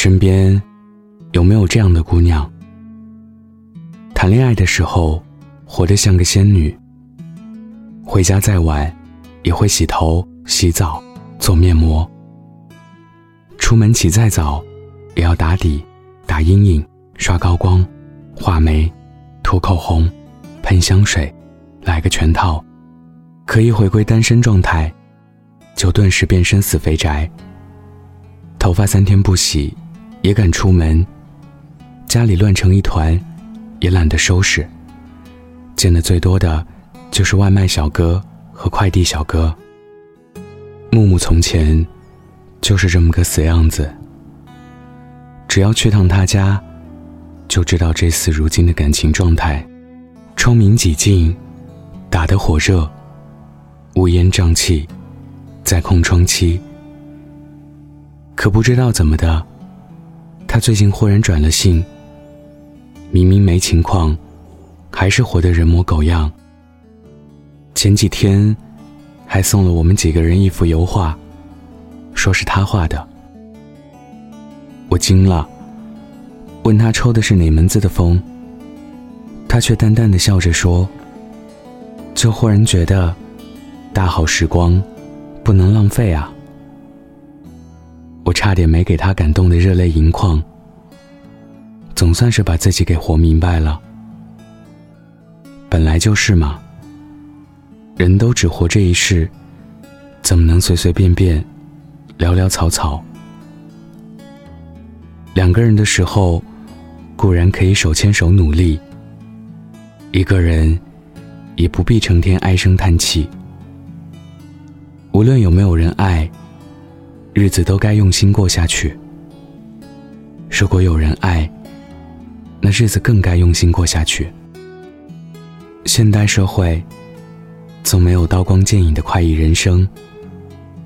身边有没有这样的姑娘？谈恋爱的时候，活得像个仙女。回家再晚，也会洗头、洗澡、做面膜。出门起再早，也要打底、打阴影、刷高光、画眉、涂口红、喷香水，来个全套。可以回归单身状态，就顿时变身死肥宅。头发三天不洗，也敢出门。家里乱成一团，也懒得收拾。见的最多的。就是外卖小哥和快递小哥。木木从前就是这么个死样子。只要去趟他家，就知道这厮如今的感情状态：窗明几净，打得火热，乌烟瘴气，在空窗期。可不知道怎么的，他最近忽然转了性。明明没情况，还是活得人模狗样。前几天，还送了我们几个人一幅油画，说是他画的。我惊了，问他抽的是哪门子的风，他却淡淡的笑着说：“就忽然觉得，大好时光，不能浪费啊。”我差点没给他感动的热泪盈眶，总算是把自己给活明白了。本来就是嘛。人都只活这一世，怎么能随随便便、潦潦草草？两个人的时候，固然可以手牵手努力；一个人，也不必成天唉声叹气。无论有没有人爱，日子都该用心过下去。如果有人爱，那日子更该用心过下去。现代社会。纵没有刀光剑影的快意人生，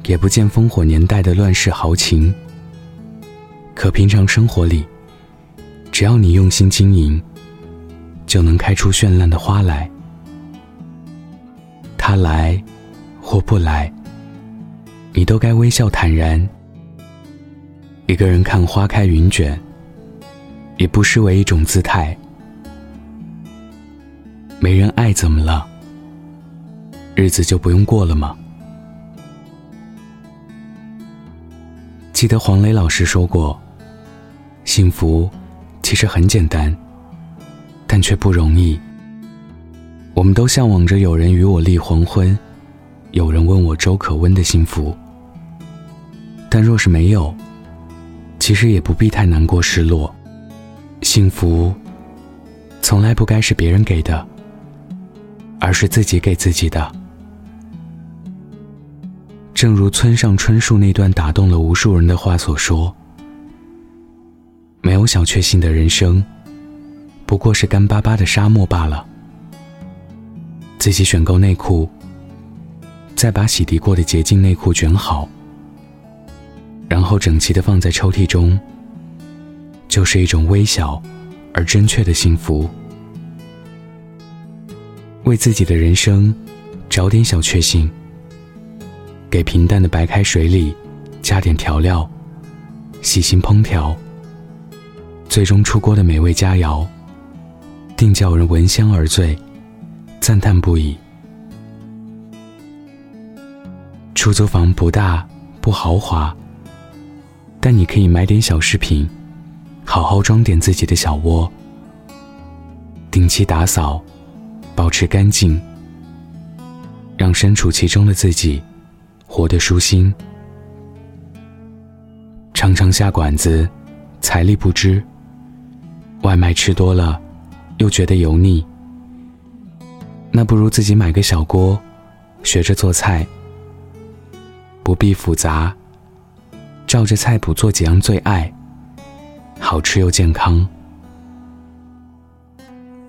也不见烽火年代的乱世豪情。可平常生活里，只要你用心经营，就能开出绚烂的花来。他来或不来，你都该微笑坦然。一个人看花开云卷，也不失为一种姿态。没人爱怎么了？日子就不用过了吗？记得黄磊老师说过，幸福其实很简单，但却不容易。我们都向往着有人与我立黄昏，有人问我粥可温的幸福。但若是没有，其实也不必太难过失落。幸福从来不该是别人给的，而是自己给自己的。正如村上春树那段打动了无数人的话所说：“没有小确幸的人生，不过是干巴巴的沙漠罢了。”自己选购内裤，再把洗涤过的洁净内裤卷好，然后整齐的放在抽屉中，就是一种微小而真切的幸福。为自己的人生找点小确幸。给平淡的白开水里加点调料，细心烹调，最终出锅的美味佳肴，定叫人闻香而醉，赞叹不已。出租房不大不豪华，但你可以买点小饰品，好好装点自己的小窝，定期打扫，保持干净，让身处其中的自己。活得舒心，常常下馆子，财力不支。外卖吃多了，又觉得油腻。那不如自己买个小锅，学着做菜，不必复杂，照着菜谱做几样最爱，好吃又健康。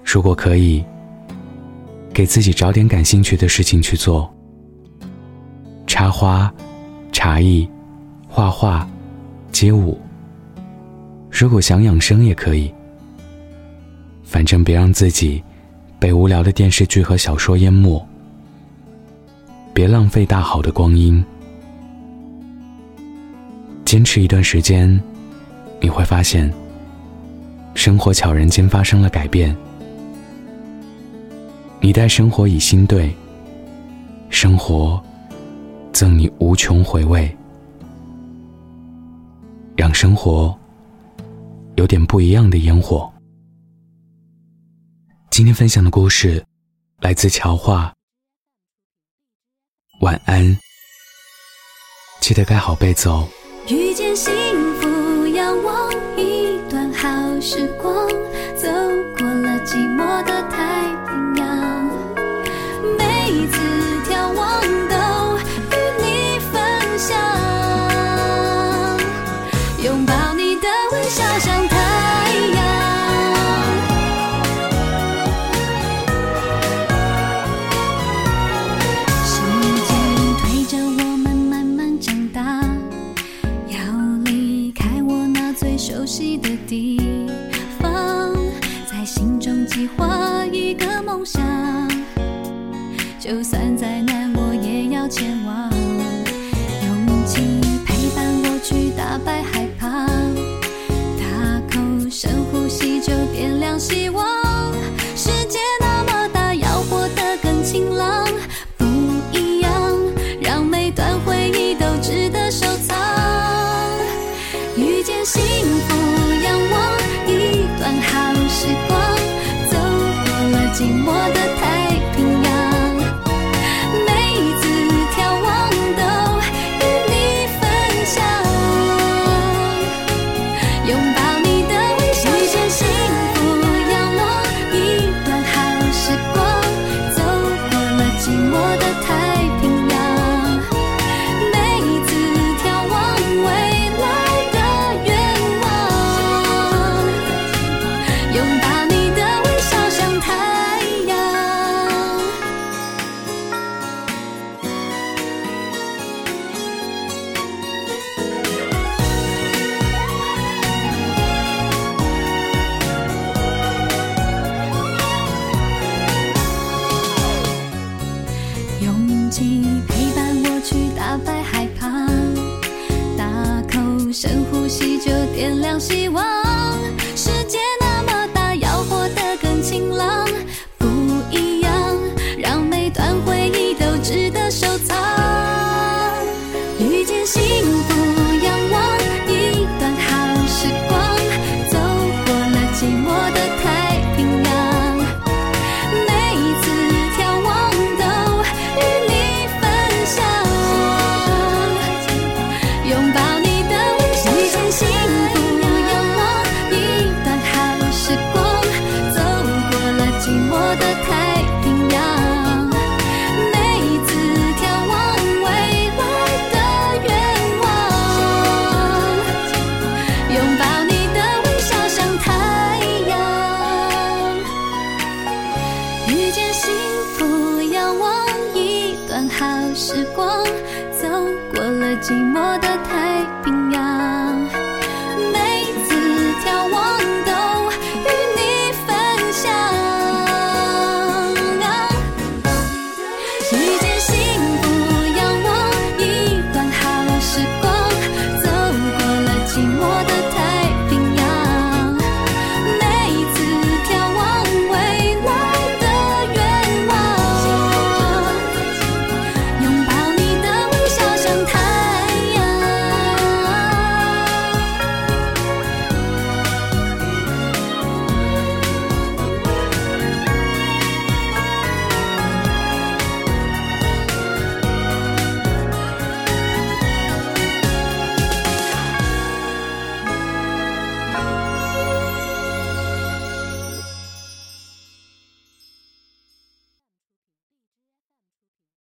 如果可以，给自己找点感兴趣的事情去做。插花、茶艺、画画、街舞。如果想养生也可以，反正别让自己被无聊的电视剧和小说淹没，别浪费大好的光阴。坚持一段时间你会发现生活悄然间发生了改变。你待生活以心对生活赠你无穷回味让生活有点不一样的烟火。今天分享的故事来自乔画晚安。记得盖好被子哦。遇见幸见拥抱你的微笑遇见幸福的一段好时光走过了寂寞的太平洋每一次眺望未来的愿望拥抱呼吸就点亮希望。寂寞